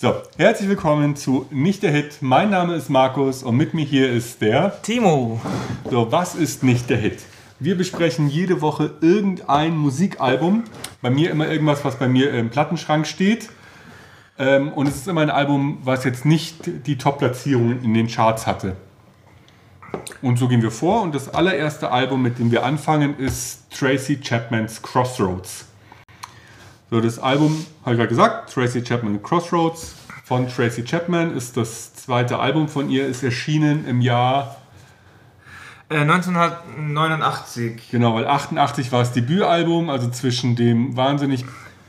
So, herzlich willkommen zu Nicht der Hit. Mein Name ist Markus und mit mir hier ist der Timo. So, was ist nicht der Hit? Wir besprechen jede Woche irgendein Musikalbum. Bei mir immer irgendwas, was bei mir im Plattenschrank steht. Ähm, und es ist immer ein Album, was jetzt nicht die Top-Platzierung in den Charts hatte. Und so gehen wir vor. Und das allererste Album, mit dem wir anfangen, ist Tracy Chapmans Crossroads. So, das Album, habe ich gerade gesagt, Tracy Chapman Crossroads von Tracy Chapman ist das zweite Album von ihr, ist erschienen im Jahr Äh, 1989. Genau, weil 88 war das Debütalbum, also zwischen dem wahnsinnig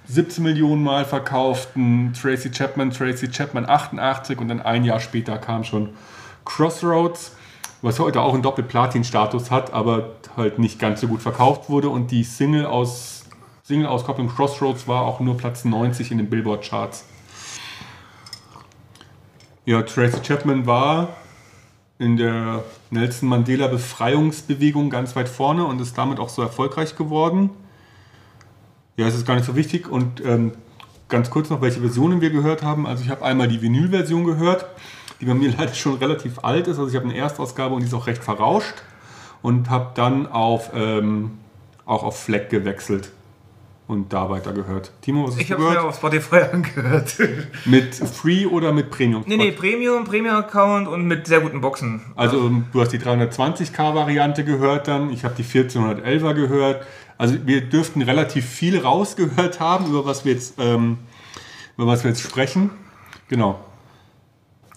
17 Millionen Mal verkauften Tracy Chapman, Tracy Chapman 88 und dann ein Jahr später kam schon Crossroads, was heute auch einen Doppel-Platin-Status hat, aber halt nicht ganz so gut verkauft wurde und die Single aus Single-Auskopplung Crossroads war auch nur Platz 90 in den Billboard-Charts. Ja, Tracy Chapman war in der Nelson Mandela Befreiungsbewegung ganz weit vorne und ist damit auch so erfolgreich geworden. Ja, es ist gar nicht so wichtig und ähm, ganz kurz noch, welche Versionen wir gehört haben. Also ich habe einmal die Vinyl-Version gehört, die bei mir leider schon relativ alt ist. Also ich habe eine Erstausgabe und die ist auch recht verrauscht und habe dann auf, ähm, auch auf Fleck gewechselt und da weiter gehört. Timo, was hast Ich du habe mir gehört? auf Spotify angehört. Mit Free oder mit Premium? nee, nee, Premium, Premium-Account und mit sehr guten Boxen. Also du hast die 320k-Variante gehört dann, ich habe die 1411er gehört. Also wir dürften relativ viel rausgehört haben, über was wir jetzt, ähm, über was wir jetzt sprechen. Genau.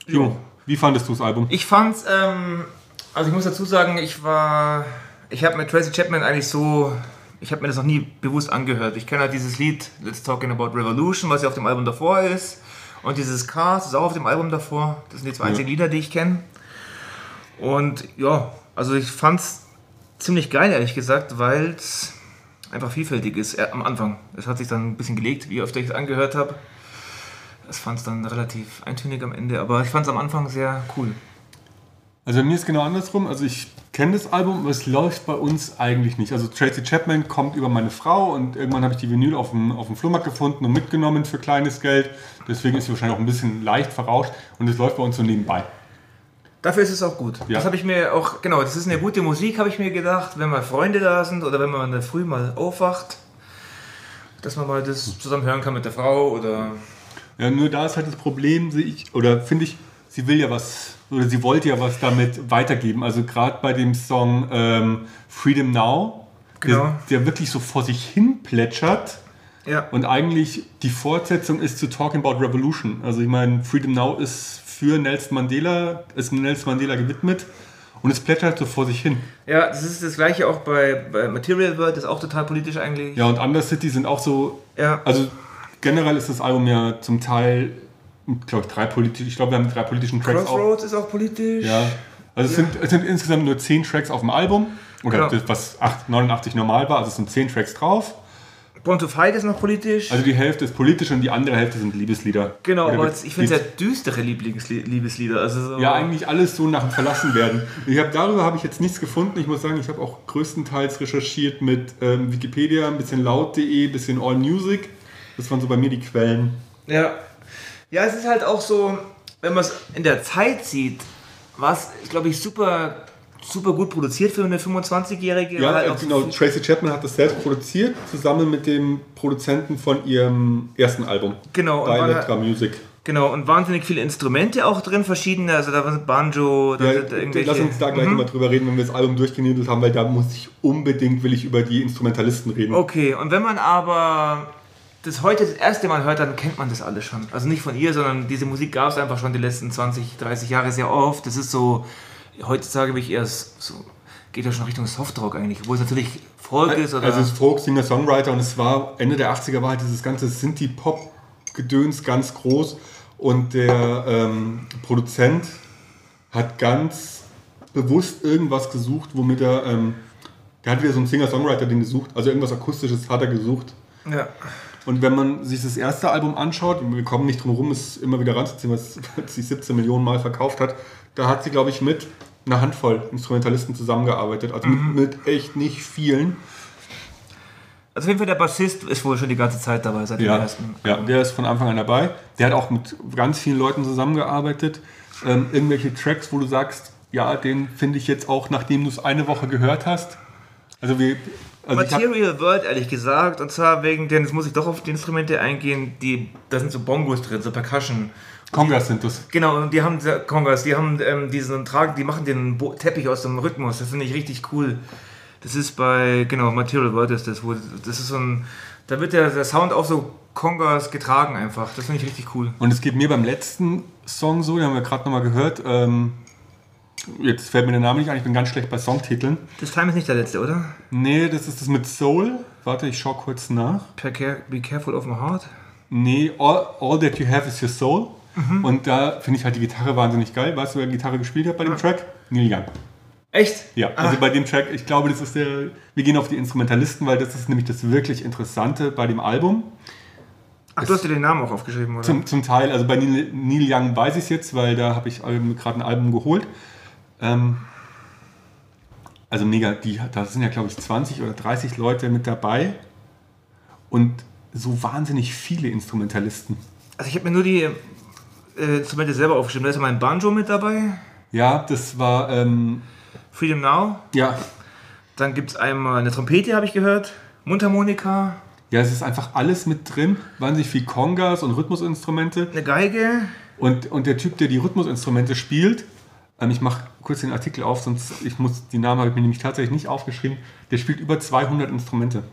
Jo, wie fandest du das Album? Ich fand's, ähm, also ich muss dazu sagen, ich war, ich habe mit Tracy Chapman eigentlich so, ich habe mir das noch nie bewusst angehört. Ich kenne halt dieses Lied Let's Talking About Revolution, was ja auf dem Album davor ist. Und dieses Cars ist auch auf dem Album davor. Das sind die zwei einzigen Lieder, die ich kenne. Und ja, also ich fand's ziemlich geil, ehrlich gesagt, weil es einfach vielfältig ist äh, am Anfang. Es hat sich dann ein bisschen gelegt, wie oft ich es angehört habe. Das fand es dann relativ eintönig am Ende, aber ich fand es am Anfang sehr cool. Also bei mir ist genau andersrum. Also ich kenne das Album, aber es läuft bei uns eigentlich nicht. Also Tracy Chapman kommt über meine Frau und irgendwann habe ich die Vinyl auf dem, auf dem Flohmarkt gefunden und mitgenommen für kleines Geld. Deswegen ist sie wahrscheinlich auch ein bisschen leicht verrauscht und es läuft bei uns so nebenbei. Dafür ist es auch gut. Ja. Das habe ich mir auch, genau, das ist eine gute Musik, habe ich mir gedacht, wenn mal Freunde da sind oder wenn man in der Früh mal aufwacht, dass man mal das zusammen hören kann mit der Frau oder. Ja, nur da ist halt das Problem, sehe ich, oder finde ich, sie will ja was, oder sie wollte ja was damit weitergeben. Also gerade bei dem Song ähm, Freedom Now, Genau. der, der wirklich so vor sich hin plätschert. Ja. Und eigentlich die Fortsetzung ist zu Talking About Revolution. Also ich meine, Freedom Now ist für Nelson Mandela, ist Nelson Mandela gewidmet und es plätschert so vor sich hin. Ja, das ist das gleiche auch bei, bei Material World, das ist auch total politisch eigentlich. Ja, und Undercity sind auch so, Ja. also generell ist das Album ja zum Teil, glaube ich, drei politisch, ich glaube, wir haben drei politischen Tracks auch. Crossroads ist auch politisch. Ja. Also es, sind, es sind insgesamt nur 10 Tracks auf dem Album. Oder Genau. was 8, 89 normal war. Also es sind 10 Tracks drauf. Born to Fight ist noch politisch. Also die Hälfte ist politisch und die andere Hälfte sind Liebeslieder. genau, Oder aber jetzt- ich finde es ja düstere Lieblingsli- Liebeslieder. Also so Ja, eigentlich alles so nach dem Verlassenwerden. Ich habe darüber habe ich jetzt nichts gefunden. Ich muss sagen, ich habe auch größtenteils recherchiert mit ähm, Wikipedia, ein bisschen laut.de, ein bisschen AllMusic. Das waren so bei mir die Quellen. Ja. Ja, es ist halt auch so, wenn man es in der Zeit sieht, war es, glaube ich, super, super gut produziert für eine 25-Jährige. Ja, Halt äh, genau. Tracy Chapman hat das selbst produziert, zusammen mit dem Produzenten von ihrem ersten Album. Genau, Bei Elektra Music. Genau, und wahnsinnig viele Instrumente auch drin, verschiedene. Also da war Banjo, da Ja, sind irgendwelche. lass uns da gleich Mhm. nochmal drüber reden, wenn wir das Album durchgenudelt haben, weil da muss ich unbedingt, will ich über die Instrumentalisten reden. Okay, und wenn man aber das heute das erste Mal hört, dann kennt man das alles schon. Also nicht von ihr, sondern diese Musik gab es einfach schon die letzten 20, 30 Jahre sehr oft. Das ist so, heutzutage bin ich eher so, geht ja schon Richtung Softrock eigentlich, obwohl es natürlich Folk ist oder. Also es ist Folk, Singer, Songwriter und es war Ende der 80er war halt dieses ganze Synthie-Pop-Gedöns ganz groß und der ähm, Produzent hat ganz bewusst irgendwas gesucht, womit er, ähm, der hat wieder so einen Singer-Songwriter-Ding gesucht, also irgendwas Akustisches hat er gesucht. ja. Und wenn man sich das erste Album anschaut, wir kommen nicht drum herum, es immer wieder ranzuziehen, was sich 17 Millionen Mal verkauft hat, da hat sie, glaube ich, mit einer Handvoll Instrumentalisten zusammengearbeitet. Also mit, mit echt nicht vielen. Also auf jeden Fall der Bassist ist wohl schon die ganze Zeit dabei, seit Ja, dem ersten. ja, der ist von Anfang an dabei. Der hat auch mit ganz vielen Leuten zusammengearbeitet. Ähm, irgendwelche Tracks, wo du sagst, ja, den finde ich jetzt auch, nachdem du es eine Woche gehört hast. Also wir. Also ich hab, Material World, ehrlich gesagt, und zwar wegen, denn jetzt muss ich doch auf die Instrumente eingehen, die, da sind so Bongos drin, so Percussion. Congas sind das. Genau, und die haben, Congas, die haben ähm, diesen Tragen, die machen den Bo Teppich aus dem Rhythmus, das finde ich richtig cool. Das ist bei, genau, Material World ist das, wo, das ist so ein, da wird der, der Sound auf so Congas getragen einfach, das finde ich richtig cool. Und es geht mir beim letzten Song so, den haben wir gerade nochmal gehört. Ähm, jetzt fällt mir der Name nicht ein, ich bin ganz schlecht bei Songtiteln. Das Time ist nicht der letzte, oder? Nee, das ist das mit Soul. Warte, ich schau kurz nach. Be care- Be careful of my heart. Nee, all, all that you have is your soul. Und da finde ich halt die Gitarre wahnsinnig geil. Weißt du, wer Gitarre gespielt hat bei dem Track? Neil Young. Echt? Ja, also bei dem Track, ich glaube, das ist der. Wir gehen auf die Instrumentalisten, weil das ist nämlich das wirklich Interessante bei dem Album. Ach, du hast dir den Namen auch aufgeschrieben, oder? Zum, zum Teil, also bei Neil, Neil Young weiß ich es jetzt, weil da habe ich ähm, gerade ein Album geholt. Ähm, also mega, die, da sind ja glaube ich 20 oder 30 Leute mit dabei und so wahnsinnig viele Instrumentalisten. Also ich habe mir nur die äh, Instrumente selber aufgeschrieben. Da ist ja mein Banjo mit dabei, Ja, das war, ähm, Freedom Now. ja, Dann gibt es einmal eine Trompete, habe ich gehört, Mundharmonika, ja, es ist einfach alles mit drin, wahnsinnig viel Congas und Rhythmusinstrumente. eine Geige. Und, und der Typ, der die Rhythmusinstrumente spielt, ich mache kurz den Artikel auf, sonst ich muss die Namen habe ich mir nämlich tatsächlich nicht aufgeschrieben. Der spielt über 200 Instrumente.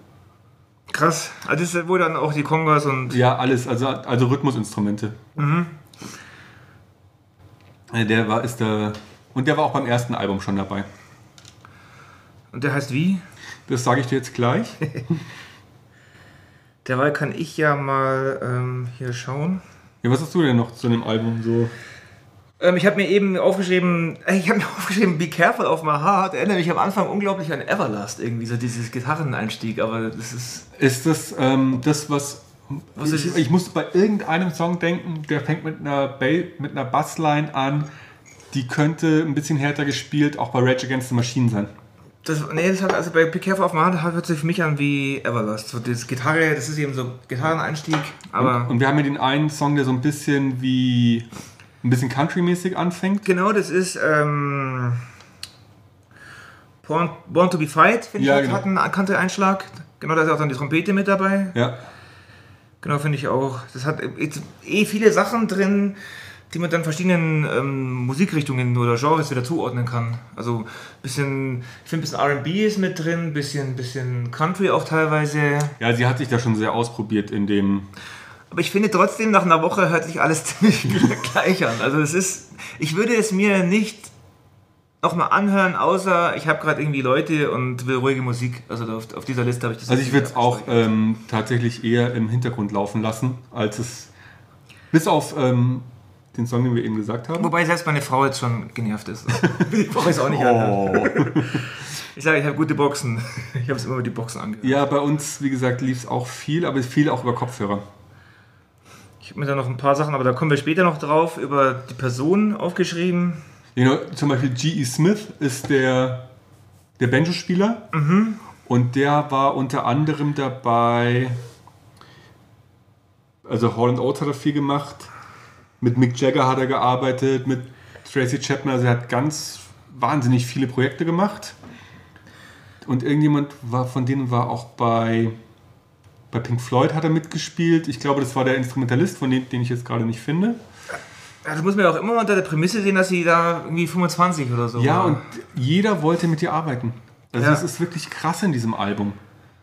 Krass. Also das ist wohl dann auch die Congas und Ja, alles, also, also Rhythmusinstrumente. Äh, Der war ist der und der war auch beim ersten Album schon dabei. und der heißt wie? Das sage ich dir jetzt gleich. Derweil kann ich ja mal ähm, hier schauen. Ja, was hast du denn noch zu dem Album so? Ähm, ich habe mir eben aufgeschrieben, äh, ich habe mir aufgeschrieben, Be Careful of My Heart. Erinnere mich am Anfang unglaublich an Everlast irgendwie, so dieses Gitarreneinstieg, aber das ist... Ist das ähm, das, was. Was ich, ich musste bei irgendeinem Song denken, der fängt mit einer, ba mit einer Bassline an, die könnte ein bisschen härter gespielt, auch bei Rage Against the Machine sein. Das, nee, das hat, also bei Be Careful of My Heart hört sich für mich an wie Everlast. So das Gitarre, das ist eben so Gitarreneinstieg, aber... Und wir haben ja den einen Song, der so ein bisschen wie ein bisschen Country-mäßig anfängt. Genau, das ist ähm, Born, Born to be Fight, finde Ja, ich, genau. hat einen erkannten Einschlag. Genau, da ist auch dann die Trompete mit dabei. Ja. Genau, finde ich auch. Das hat jetzt eh viele Sachen drin, die man dann verschiedenen ähm, Musikrichtungen oder Genres wieder zuordnen kann. Also bisschen, ich finde ein bisschen R&B ist mit drin, bisschen, bisschen Country auch teilweise. Ja, sie hat sich da schon sehr ausprobiert in dem. Aber ich finde trotzdem, nach einer Woche hört sich alles ziemlich gleich an. Also es ist, ich würde es mir nicht nochmal anhören, außer ich habe gerade irgendwie Leute und will ruhige Musik. Also auf, auf dieser Liste habe ich das. Also ich würde es auch ähm, tatsächlich eher im Hintergrund laufen lassen, als es. Bis auf ähm, den Song, den wir eben gesagt haben. Wobei selbst meine Frau jetzt schon genervt ist. ich brauche es auch nicht anhören. Oh. Ich sage, ich habe gute Boxen. Ich habe es immer über die Boxen angehört. Ja, bei uns, wie gesagt, lief es auch viel, aber viel auch über Kopfhörer. Ich habe mir da noch ein paar Sachen, aber da kommen wir später noch drauf, über die Person aufgeschrieben. Know, zum Beispiel G.E. Smith ist der, der Banjo-Spieler. Und der war unter anderem dabei. Also Holland Oates hat er viel gemacht. Mit Mick Jagger hat er gearbeitet, mit Tracy Chapman. Also er hat ganz wahnsinnig viele Projekte gemacht. Und irgendjemand war von denen war auch bei, bei Pink Floyd hat er mitgespielt. Ich glaube, das war der Instrumentalist, von dem, den ich jetzt gerade nicht finde. Ja, das muss man ja auch immer unter der Prämisse sehen, dass sie da irgendwie 25 oder so Ja, war. und jeder wollte mit dir arbeiten. Also Ja. das ist wirklich krass in diesem Album.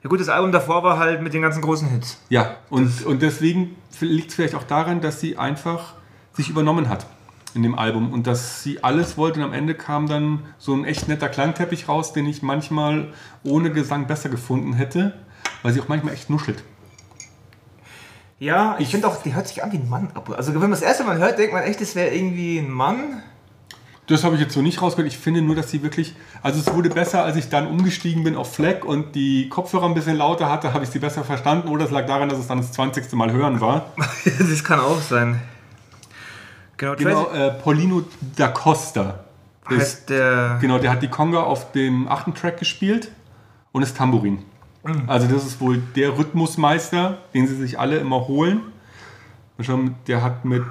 Ja gut, das Album davor war halt mit den ganzen großen Hits. Ja, und, und deswegen liegt es vielleicht auch daran, dass sie einfach sich übernommen hat in dem Album und dass sie alles wollte und am Ende kam dann so ein echt netter Klangteppich raus, den ich manchmal ohne Gesang besser gefunden hätte, weil sie auch manchmal echt nuschelt. Ja, ich finde auch, die hört sich an wie ein Mann ab. Also wenn man das erste Mal hört, denkt man echt, das wäre irgendwie ein Mann. Das habe ich jetzt so nicht rausgehört. Ich finde nur, dass sie wirklich. Also, es wurde besser, als ich dann umgestiegen bin auf Fleck und die Kopfhörer ein bisschen lauter hatte, habe ich sie besser verstanden. Oder es lag daran, dass es dann das 20. Mal hören war. das kann auch sein. Genau, Genau, äh, Paulino da Costa. Ist, heißt der. genau, der hat die Conga auf dem achten Track gespielt und ist Tambourin. Also das ist wohl der Rhythmusmeister, den sie sich alle immer holen. Und schon, der hat mit,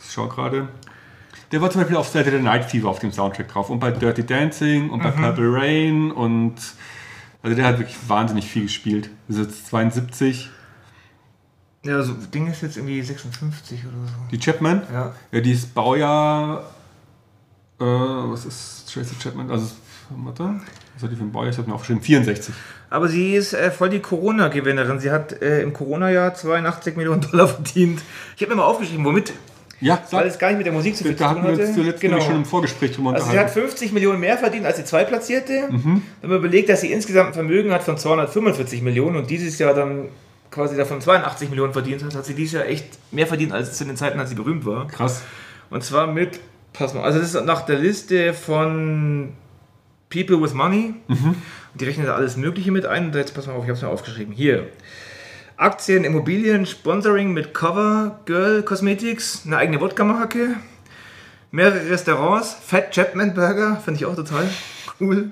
ich schau gerade, der war zum Beispiel auf Saturday Night Fever auf dem Soundtrack drauf und bei Dirty Dancing und bei Purple Rain und also der hat wirklich wahnsinnig viel gespielt. Das ist jetzt 72. Ja, so Ding ist jetzt irgendwie 56 oder so. Die Chapman? Ja. Ja, die ist Baujahr. Äh, was ist Tracy Chapman? Also, warte. Was hat die für ein Baujahr? Ich habe mir aufgeschrieben. 64. Aber sie ist äh, voll die Corona-Gewinnerin. Sie hat äh, im Corona-Jahr 82 Millionen Dollar verdient. Ich habe mir mal aufgeschrieben, womit? Ja, Weil sag, es gar nicht mit der Musik zu viel zu da hatten tun wir zuletzt nämlich schon im Vorgespräch drüber Also sie hat unterhalten. 50 Millionen mehr verdient als die Zweitplatzierte. Mhm. Wenn man überlegt, dass sie insgesamt ein Vermögen hat von 245 Millionen und dieses Jahr dann quasi davon 82 Millionen verdient hat, hat sie dieses Jahr echt mehr verdient als zu den Zeiten, als sie berühmt war. Krass. Und zwar mit, pass mal, also das ist nach der Liste von People with Money. Und die rechnen da alles Mögliche mit ein. Und jetzt pass mal auf, ich habe es mir aufgeschrieben. Hier. Aktien, Immobilien, Sponsoring mit Cover Girl Cosmetics, eine eigene Wodka-Marke, mehrere Restaurants, Fat Chapman Burger, finde ich auch total cool.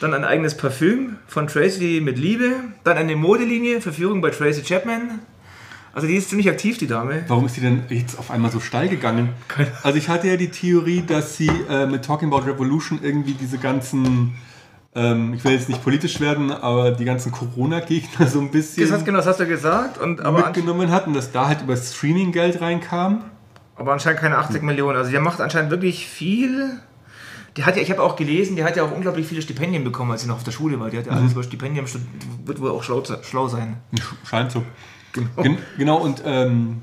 Dann ein eigenes Parfüm von Tracy mit Liebe, dann eine Modelinie, Verführung bei Tracy Chapman. Also die ist ziemlich aktiv, die Dame. Warum ist sie denn jetzt auf einmal so steil gegangen? Also ich hatte ja die Theorie, dass sie äh, mit Talking About Revolution irgendwie diese ganzen, ähm, ich will jetzt nicht politisch werden, aber die ganzen Corona-Gegner so ein bisschen Das hast, genau, das hast du gesagt. Und, aber, mitgenommen hat und dass da halt über Streaming Geld reinkam. aber anscheinend keine 80 Millionen. Also der macht anscheinend wirklich viel. Die hat ja, ich habe auch gelesen, die hat ja auch unglaublich viele Stipendien bekommen, als sie noch auf der Schule war. Die hat ja alles über Stipendien, wird wohl auch schlau, schlau sein. Scheint so. Gen genau, und ähm,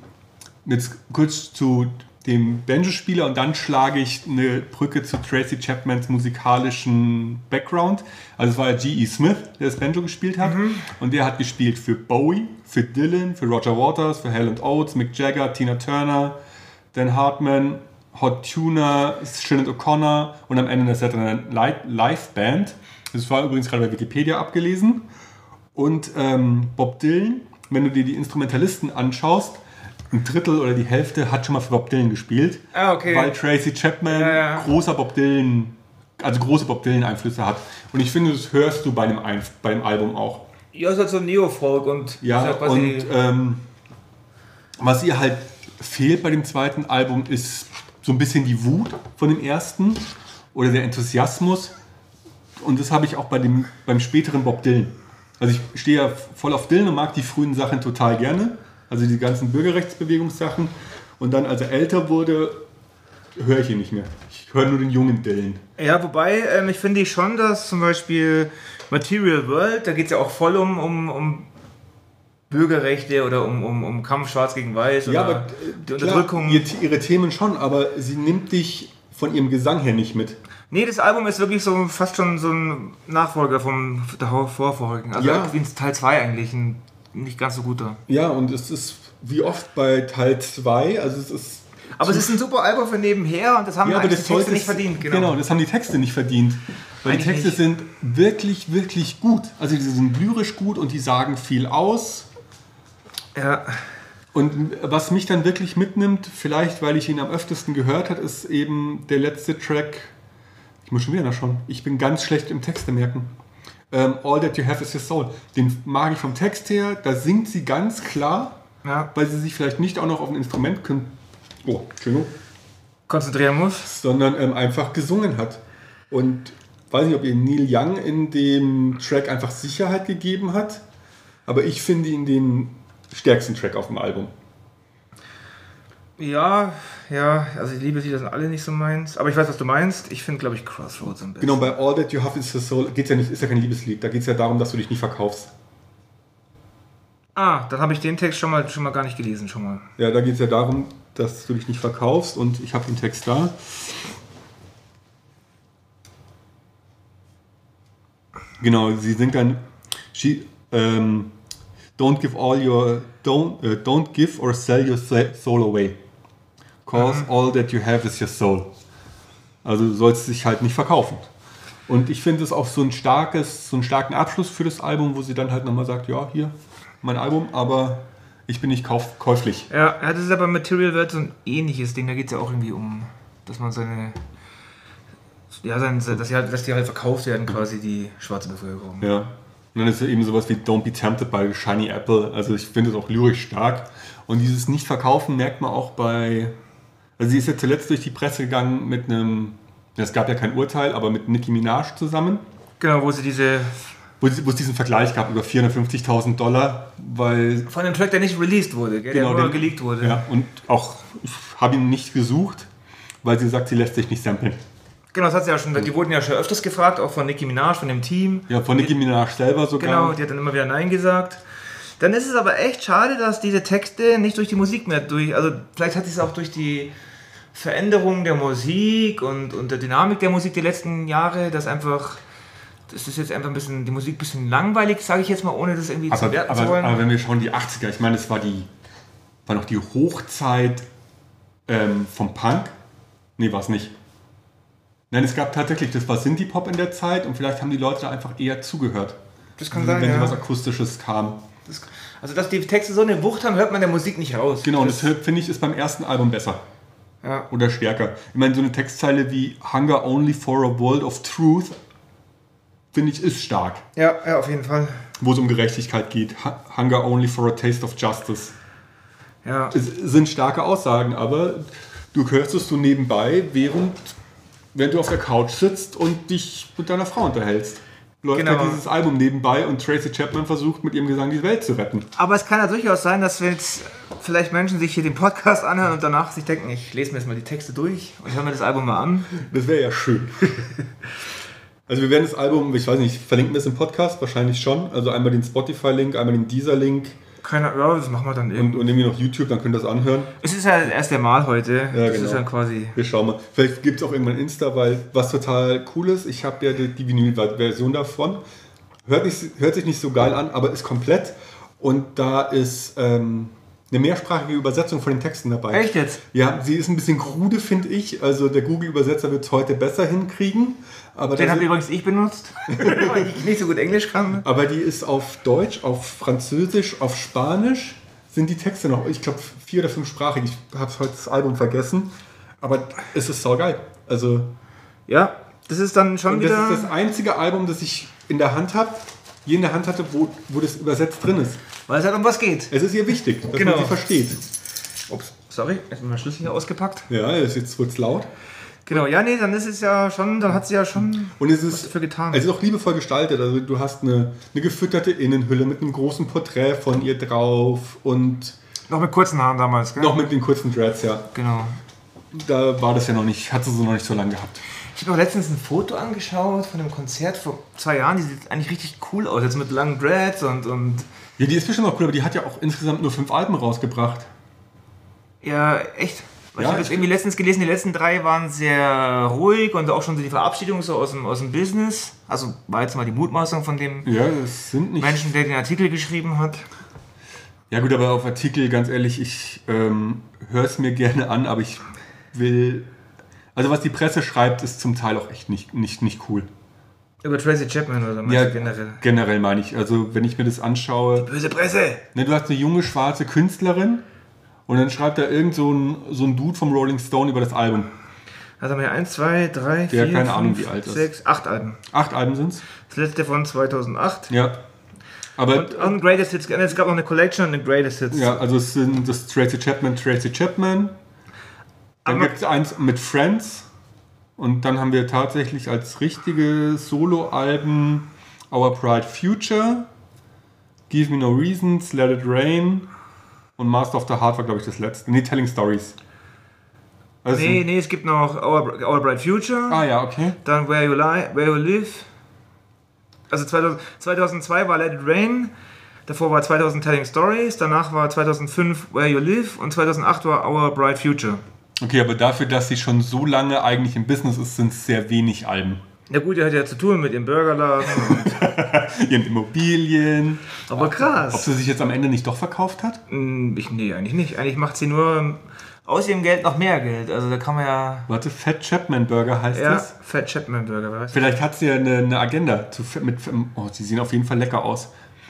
jetzt kurz zu dem Banjo-Spieler und dann schlage ich eine Brücke zu Tracy Chapmans musikalischen Background. Also es war ja G.E. Smith, der das Banjo gespielt hat. Und der hat gespielt für Bowie, für Dylan, für Roger Waters, für Helen Oates, Mick Jagger, Tina Turner, Dan Hartman, Hot Tuner, Sinead O'Connor und am Ende eine Saturday Night Live Band. Das war übrigens gerade bei Wikipedia abgelesen. Und ähm, Bob Dylan, wenn du dir die Instrumentalisten anschaust, ein Drittel oder die Hälfte hat schon mal für Bob Dylan gespielt. Ah, okay. Weil Tracy Chapman Ja, ja. großer Bob Dylan, also große Bob Dylan Einflüsse hat. Und ich finde, das hörst du bei dem, Einf bei dem Album auch. Ja, ist halt so Neo-Folk und Ja, quasi- und ähm, was ihr halt fehlt bei dem zweiten Album ist so ein bisschen die Wut von dem ersten oder der Enthusiasmus. Und das habe ich auch bei dem, beim späteren Bob Dylan. Also ich stehe ja voll auf Dylan und mag die frühen Sachen total gerne. Also die ganzen Bürgerrechtsbewegungssachen. Und dann, als er älter wurde, höre ich ihn nicht mehr. Ich höre nur den jungen Dylan. Ja, wobei, ähm, ich finde schon, dass zum Beispiel Material World, da geht es ja auch voll um, um, um Bürgerrechte oder um, um, um Kampf Schwarz gegen Weiß oder äh, die Unterdrückung. Klar, ihr, ihre Themen schon, aber sie nimmt dich von ihrem Gesang her nicht mit. Nee, das Album ist wirklich so fast schon so ein Nachfolger vom vorvorigen. Also Ja. wie ein Teil 2 eigentlich, ein nicht ganz so guter. Ja, und es ist wie oft bei Teil 2, also es ist. Aber es ist ein super Album für nebenher und das haben Ja, aber eigentlich das die Texte nicht verdient. Genau. das haben die Texte nicht verdient. Weil die Texte nicht. sind wirklich, wirklich gut. Also die sind lyrisch gut und die sagen viel aus. Ja, Und was mich dann wirklich mitnimmt, vielleicht weil ich ihn am öftesten gehört habe, ist eben der letzte Track. Ich muss schon wieder nachschauen. Ich bin ganz schlecht im Texte merken. Ähm, All That You Have Is Your Soul. Den mag ich vom Text her. Da singt sie ganz klar, ja. weil sie sich vielleicht nicht auch noch auf ein Instrument kün oh, Entschuldigung, konzentrieren muss. sondern ähm, einfach gesungen hat. Und weiß nicht, ob ihr Neil Young in dem Track einfach Sicherheit gegeben hat, aber ich finde ihn den stärksten Track auf dem Album. Ja, ja, also die Liebeslieder sind alle nicht so meins. Aber ich weiß, was du meinst. Ich finde, glaube ich, Crossroads am besten. Genau, bei All That You Have Is Your Soul geht's ja nicht, ist ja kein Liebeslied, da geht es ja darum, dass du dich nicht verkaufst. Ah, dann habe ich den Text schon mal, schon mal gar nicht gelesen, schon mal. Ja, da geht es ja darum, dass du dich nicht verkaufst und ich habe den Text da. Genau, sie singt dann she, ähm, Don't give all your don't äh, don't give or sell your soul away. Cause all that you have is your soul. Also du sollst dich halt nicht verkaufen. Und ich finde es auch so ein starkes, so einen starken Abschluss für das Album, wo sie dann halt nochmal sagt, ja, hier, mein Album, aber ich bin nicht kauf käuflich. Ja, ja, das ist aber Material World so ein ähnliches Ding. Da geht es ja auch irgendwie um, dass man seine. Ja, sein, dass, die halt, dass die halt verkauft werden, quasi die schwarze Bevölkerung. Ja. Und dann ist es eben sowas wie Don't Be Tempted by Shiny Apple. Also ich finde es auch lyrisch stark. Und dieses Nicht-Verkaufen merkt man auch bei. Also sie ist ja zuletzt durch die Presse gegangen mit einem. Es gab ja kein Urteil, aber mit Nicki Minaj zusammen. Genau, wo sie diese. Wo, sie, wo es diesen Vergleich gab über 450.000 Dollar, weil. Von einem Track, der nicht released wurde, gell, der nur geleakt wurde. Ja, und auch, ich habe ihn nicht gesucht, weil sie sagt, sie lässt sich nicht samplen. Genau, das hat sie ja schon. Die wurden ja schon öfters gefragt, auch von Nicki Minaj, von dem Team. Ja, von Nicki Minaj selber sogar. Genau, die hat dann immer wieder Nein gesagt. Dann ist es aber echt schade, dass diese Texte nicht durch die Musik mehr durch. Also vielleicht hat sie es auch durch die Veränderung der Musik und, und der Dynamik der Musik der letzten Jahre, dass einfach. Das ist jetzt einfach ein bisschen, die Musik ein bisschen langweilig, sage ich jetzt mal, ohne das irgendwie zu Aber, werten zu aber, wollen. aber wenn wir schauen, die 80er, ich meine, es war die war noch die Hochzeit ähm, vom Punk. Nee, war es nicht. Nein, es gab tatsächlich, das war Synthie-Pop in der Zeit und vielleicht haben die Leute da einfach eher zugehört. das kann sein, wenn ja. was Akustisches kam. Das, also, dass die Texte so eine Wucht haben, hört man der Musik nicht raus. Genau, und das, das finde ich ist beim ersten Album besser. Ja. Oder stärker. Ich meine, so eine Textzeile wie Hunger only for a world of truth, finde ich, ist stark. ja, ja, auf jeden Fall. Wo es um Gerechtigkeit geht. Hu- Hunger only for a taste of justice. Ja. Es sind starke Aussagen, aber du hörst es so nebenbei, während, während du auf der Couch sitzt und dich mit deiner Frau unterhältst. Läuft Genau. halt dieses Album nebenbei und Tracy Chapman versucht mit ihrem Gesang die Welt zu retten. Aber es kann ja durchaus sein, dass wenn jetzt vielleicht Menschen sich hier den Podcast anhören und danach sich denken, ich lese mir jetzt mal die Texte durch und höre mir das Album mal an. Das wäre ja schön. Also wir werden das Album, ich weiß nicht, verlinken wir es im Podcast? Wahrscheinlich schon. Also einmal den Spotify-Link, einmal den Deezer-Link Keine, ja, das machen wir dann und, irgendwie. und irgendwie noch YouTube, dann könnt ihr das anhören. Es ist ja das erste Mal heute. Ja, das genau. ist dann quasi. Wir schauen mal. Vielleicht gibt es auch irgendwann Insta, weil was total cool ist, ich habe ja die, die Vinyl-Version davon. Hört, nicht, hört sich nicht so geil an, aber ist komplett. Und da ist ähm, eine mehrsprachige Übersetzung von den Texten dabei. Echt jetzt? Ja, sie ist ein bisschen krude, finde ich. Also der Google-Übersetzer wird es heute besser hinkriegen. Aber, Den habe übrigens ich benutzt, weil ich nicht so gut Englisch kann. aber die ist auf Deutsch, auf Französisch, auf Spanisch sind die Texte noch. Ich glaube vier oder fünf Sprachen. Ich habe heute das Album vergessen. Aber es ist saugeil. Also Ja, das ist dann schon Und das wieder. ist das einzige Album, das ich in der Hand habe, je in der Hand hatte, wo, wo das übersetzt drin ist. weil es halt um was geht. Es ist ihr wichtig, dass Genau. man sie versteht. Ups, sorry, jetzt mal Schlüssel hier ausgepackt. Ja, es- jetzt wird es laut. Genau, ja, nee, dann ist es ja schon, dann hat sie ja schon Und es was ist, dafür getan. es ist auch liebevoll gestaltet. Also du hast eine, eine gefütterte Innenhülle mit einem großen Porträt von ihr drauf und noch mit kurzen Haaren damals, gell? noch mit den kurzen Dreads, ja. Genau. Da war das ja noch nicht, hat sie so noch nicht so lange gehabt. Ich habe auch letztens ein Foto angeschaut von einem Konzert vor zwei Jahren. Die sieht eigentlich richtig cool aus. Jetzt mit langen Dreads und, und Ja, die ist bestimmt auch cool, aber die hat ja auch insgesamt nur fünf Alben rausgebracht. ja, echt. Weil Ja, ich habe ich- irgendwie letztens gelesen, die letzten drei waren sehr ruhig und auch schon so die Verabschiedung so aus dem, aus dem Business. Also war jetzt mal die Mutmaßung von dem Ja, das. Menschen, der den Artikel geschrieben hat. Ja gut, aber auf Artikel, ganz ehrlich, ich ähm, höre es mir gerne an, aber ich will... Also was die Presse schreibt, ist zum Teil auch echt nicht, nicht, nicht cool. Über Tracy Chapman oder meinst Ja, du generell? Generell meine ich. Also wenn ich mir das anschaue, Böse Presse! ne, du hast eine junge schwarze Künstlerin und dann schreibt da irgend so ein, so ein Dude vom Rolling Stone über das Album. Also haben wir 1, 2, 3, Ja, 4, keine Ahnung, 5, wie alt das 6, 8 Alben. Acht Alben sind's. Das letzte von 2008. Ja. Aber Und, und Greatest Hits. Es gab noch eine Collection und eine Greatest Hits. ja, also es sind das Tracy Chapman, Tracy Chapman. Dann gibt es eins mit Friends. Und dann haben wir tatsächlich als richtige Solo-Alben Our Pride Future, Give Me No Reasons, Let It Rain und Master of the Heart war, glaube ich, das letzte. Nee, Telling Stories. Also, Nee, nee, es gibt noch Our, Our Bright Future, Ah ja, okay. dann Where You, Lie, Where you Live. Also 2000, 2002 war Let It Rain, davor war 2000 Telling Stories, danach war 2005 Where You Live und 2008 war Our Bright Future. Okay, aber dafür, dass sie schon so lange eigentlich im Business ist, sind es sehr wenig Alben. Ja gut, der hat ja zu tun mit dem Burgerladen. und- Ihren Immobilien. Aber Ob krass. sie sich jetzt am Ende nicht doch verkauft hat? Hm, Ich, nee, eigentlich nicht. Eigentlich macht sie nur aus ihrem Geld noch mehr Geld. Also da kann man ja... Warte, Fat Chapman Burger heißt Ja, das? Fat Chapman Burger, weißt du? Vielleicht hat sie ja eine, eine Agenda. Zu, mit, oh, sie sehen auf jeden Fall lecker aus.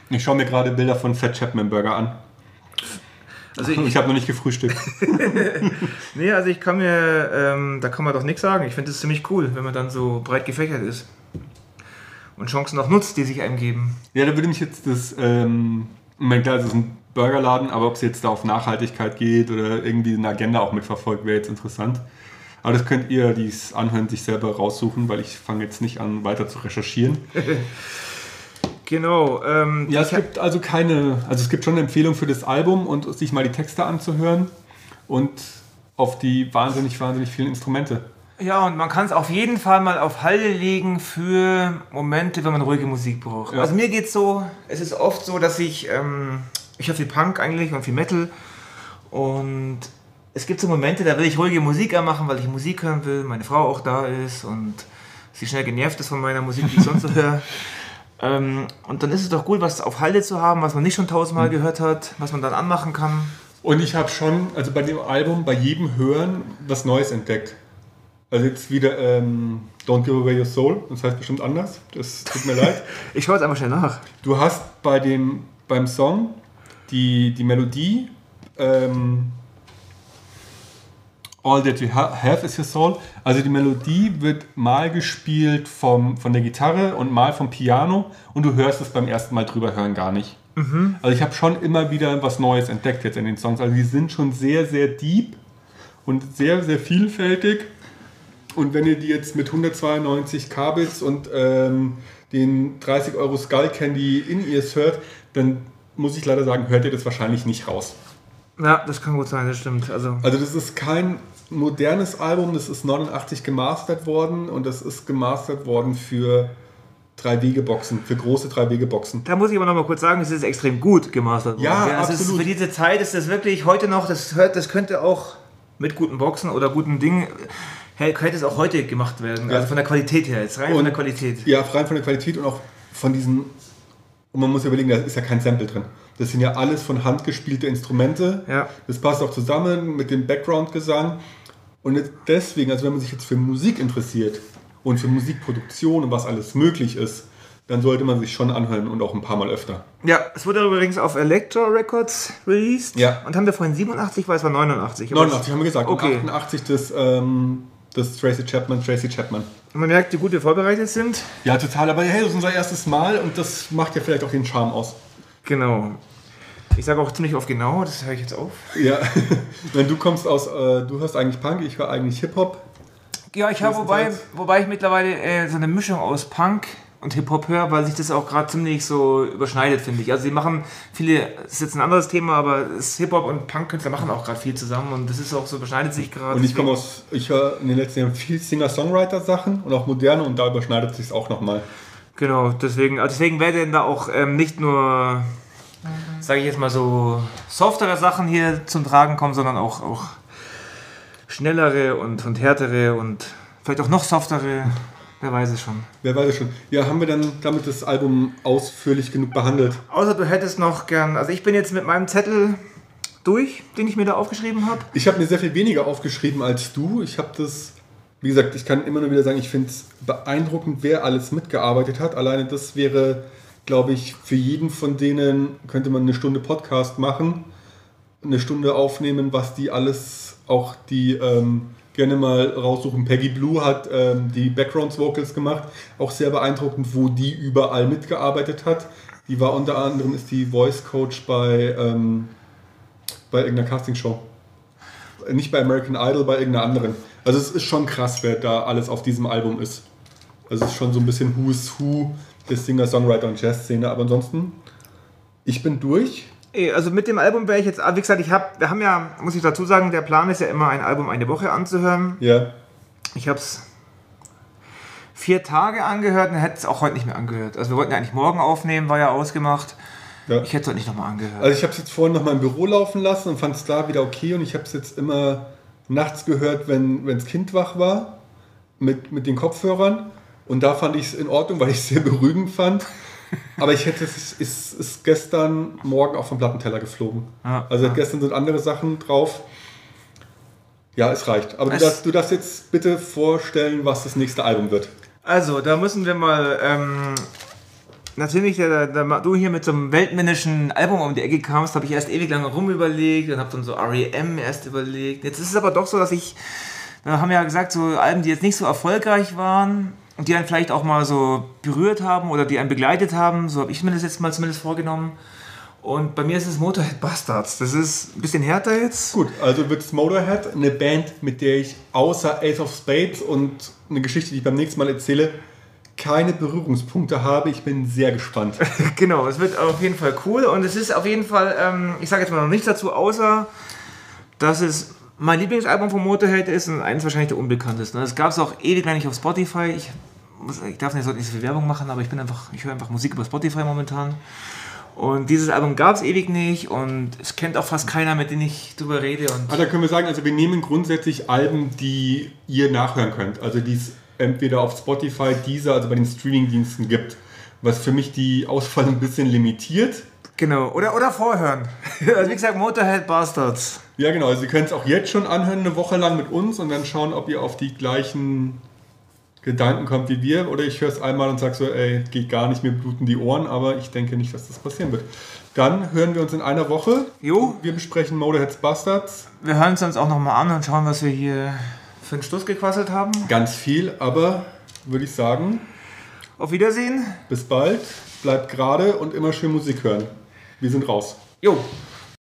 Ich schaue mir gerade Bilder von Fat Chapman Burger an. Also ich, Ich habe noch nicht gefrühstückt. Nee, also ich kann mir, ähm, da kann man doch nichts sagen. Ich finde es ziemlich cool, wenn man dann so breit gefächert ist. Und Chancen auch nutzt, die sich einem geben. Ja, da würde mich jetzt das, ähm, ich meine, klar, es ist ein Burgerladen, aber ob es jetzt da auf Nachhaltigkeit geht oder irgendwie eine Agenda auch mitverfolgt, wäre jetzt interessant. Aber das könnt ihr, die es anhören, sich selber raussuchen, weil ich fange jetzt nicht an, weiter zu recherchieren. Genau. Ähm, Ja, es gibt also keine, also es gibt schon eine Empfehlung für das Album und sich mal die Texte anzuhören und auf die wahnsinnig, wahnsinnig vielen Instrumente. Ja, und man kann es auf jeden Fall mal auf Halde legen für Momente, wenn man ruhige Musik braucht. Ja. Also mir geht's so, es ist oft so, dass ich, ähm, ich höre viel Punk eigentlich und viel Metal und es gibt so Momente, da will ich ruhige Musik anmachen, weil ich Musik hören will, meine Frau auch da ist und sie schnell genervt ist von meiner Musik, die ich sonst so höre. Ähm, und dann ist es doch gut, was auf Halde zu haben, was man nicht schon tausendmal gehört hat, was man dann anmachen kann. Und ich habe schon, also bei dem Album, bei jedem Hören was Neues entdeckt. Also jetzt wieder ähm, Don't Give Away Your Soul, das heißt bestimmt anders, das tut mir leid. Ich schaue jetzt einfach schnell nach. Du hast bei dem, beim Song die, die Melodie ähm, All That You ha Have Is Your Soul. Also die Melodie wird mal gespielt vom, von der Gitarre und mal vom Piano und du hörst es beim ersten Mal drüber hören gar nicht. Also ich habe schon immer wieder was Neues entdeckt jetzt in den Songs. Also die sind schon sehr, sehr deep und sehr, sehr vielfältig. Und wenn ihr die jetzt mit 192 Kabels und ähm, den 30 Euro Skull Candy In-Ears hört, dann muss ich leider sagen, hört ihr das wahrscheinlich nicht raus. Ja, das kann gut sein, das stimmt. Also Also das ist kein modernes Album, das ist 89 gemastert worden und das ist gemastert worden für drei Wegeboxen, für große drei Wegeboxen. Da muss ich aber noch mal kurz sagen, es ist extrem gut gemastert worden. Ja, Ist, absolut. für diese Zeit ist das wirklich heute noch, das, hört, das könnte auch mit guten Boxen oder guten Dingen, hey, könnte es auch heute gemacht werden. Ja. Also von der Qualität her, jetzt rein von Und- der Qualität. Ja, rein von der Qualität und auch von diesen. Und man muss ja überlegen, da ist ja kein Sample drin. Das sind ja alles von Hand gespielte Instrumente. Ja. Das passt auch zusammen mit dem Background-Gesang. Und deswegen, also wenn man sich jetzt für Musik interessiert und für Musikproduktion und was alles möglich ist, dann sollte man sich schon anhören und auch ein paar Mal öfter. Ja, es wurde übrigens auf Elektra Records released. Ja. Und haben wir vorhin 87, weil es war 89. Aber 89 haben wir gesagt. Okay. Und 88 das, ähm, das Tracy Chapman, Tracy Chapman. Man merkt, wie gut wir vorbereitet sind. Ja, total. Aber hey, das ist unser erstes Mal und das macht ja vielleicht auch den Charme aus. Genau. Ich sage auch ziemlich oft genau, das höre ich jetzt auf. Ja, wenn du kommst aus, äh, du hörst eigentlich Punk, ich höre eigentlich Hip-Hop. Ja, ich habe, wobei, wobei ich mittlerweile äh, so eine Mischung aus Punk und Hip-Hop höre, weil sich das auch gerade ziemlich so überschneidet, finde ich. Also sie machen viele, das ist jetzt ein anderes Thema, aber Hip-Hop und Punk-Künstler machen auch gerade viel zusammen und das ist auch so, überschneidet sich gerade. Und ich komme aus, ich höre in den letzten Jahren viel Singer-Songwriter-Sachen und auch moderne und da überschneidet sich auch nochmal. Genau, deswegen, also deswegen werden da auch ähm, nicht nur, sage ich jetzt mal so, softere Sachen hier zum Tragen kommen, sondern auch, auch schnellere und, und härtere und vielleicht auch noch softere, wer weiß es schon. Wer weiß es schon. Ja, haben wir dann damit das Album ausführlich genug behandelt? Außer du hättest noch gern, also ich bin jetzt mit meinem Zettel durch, den ich mir da aufgeschrieben habe. Ich habe mir sehr viel weniger aufgeschrieben als du. Ich habe das, wie gesagt, ich kann immer nur wieder sagen, ich finde es beeindruckend, wer alles mitgearbeitet hat. Alleine das wäre, glaube ich, für jeden von denen könnte man eine Stunde Podcast machen, eine Stunde aufnehmen, was die alles, auch die ähm, gerne mal raussuchen. Peggy Blue hat ähm, die Backgrounds Vocals gemacht, auch sehr beeindruckend, wo die überall mitgearbeitet hat. Die war unter anderem ist die Voice Coach bei ähm, bei irgendeiner Castingshow. Nicht bei American Idol, bei irgendeiner anderen. Also es ist schon krass, wer da alles auf diesem Album ist. Also es ist schon so ein bisschen Who's Who der Singer-Songwriter- und Jazz-Szene. Aber ansonsten, ich bin durch. Also mit dem Album wäre ich jetzt, wie gesagt, ich habe, wir haben ja, muss ich dazu sagen, der Plan ist ja immer ein Album eine Woche anzuhören. Ja. Ich habe es vier Tage angehört und hätte es auch heute nicht mehr angehört. Also wir wollten ja eigentlich morgen aufnehmen, war ja ausgemacht. ja. Ich hätte es heute nicht nochmal angehört. Also ich habe es jetzt vorhin noch mal im Büro laufen lassen und fand es da wieder okay. Und ich habe es jetzt immer nachts gehört, wenn das Kind wach war, mit, mit den Kopfhörern. Und da fand ich es in Ordnung, weil ich es sehr beruhigend fand. Aber ich hätte es ist, ist gestern Morgen auch vom Plattenteller geflogen. Ja. Also gestern sind andere Sachen drauf. Ja, es reicht. Aber du Es- darfst, du darfst jetzt bitte vorstellen, was das nächste Album wird. Also, da müssen wir mal. Ähm, natürlich, da, da, du hier mit so einem weltmännischen Album um die Ecke kamst, habe ich erst ewig lange rumüberlegt und habe dann so REM erst überlegt. Jetzt ist es aber doch so, dass ich. Da haben wir ja gesagt, so Alben, die jetzt nicht so erfolgreich waren, die einen vielleicht auch mal so berührt haben oder die einen begleitet haben. So habe ich mir das jetzt mal zumindest vorgenommen. Und bei mir ist es Motorhead Bastards. Das ist ein bisschen härter jetzt. Gut, also wird es Motorhead, eine Band, mit der ich außer Ace of Spades und eine Geschichte, die ich beim nächsten Mal erzähle, keine Berührungspunkte habe. Ich bin sehr gespannt. genau, es wird auf jeden Fall cool und es ist auf jeden Fall, ähm, ich sage jetzt mal noch nichts dazu, außer dass es mein Lieblingsalbum von Motorhead ist eins wahrscheinlich der unbekanntesten. Das gab es auch ewig lang nicht auf Spotify. Ich, muss, ich darf nicht, nicht so viel Werbung machen, aber ich bin einfach, ich höre einfach Musik über Spotify momentan. Und dieses Album gab es ewig nicht und es kennt auch fast keiner, mit dem ich drüber rede. Und ah, da können wir sagen, also wir nehmen grundsätzlich Alben, die ihr nachhören könnt. Also die es entweder auf Spotify, dieser, also bei den Streamingdiensten gibt. Was für mich die Auswahl ein bisschen limitiert. Genau, oder, oder vorhören. also wie gesagt, Motorhead Bastards. Ja, genau. Also Sie können es auch jetzt schon anhören, eine Woche lang mit uns und dann schauen, ob ihr auf die gleichen Gedanken kommt wie wir oder ich höre es einmal und sage so, ey, geht gar nicht, mir bluten die Ohren, aber ich denke nicht, dass das passieren wird. Dann hören wir uns in einer Woche. Jo. Wir besprechen Motorheads Bastards. Wir hören es uns auch nochmal an und schauen, was wir hier für einen Schluss gequasselt haben. Ganz viel, aber würde ich sagen. Auf Wiedersehen. Bis bald. Bleibt gerade und immer schön Musik hören. Wir sind raus. Jo.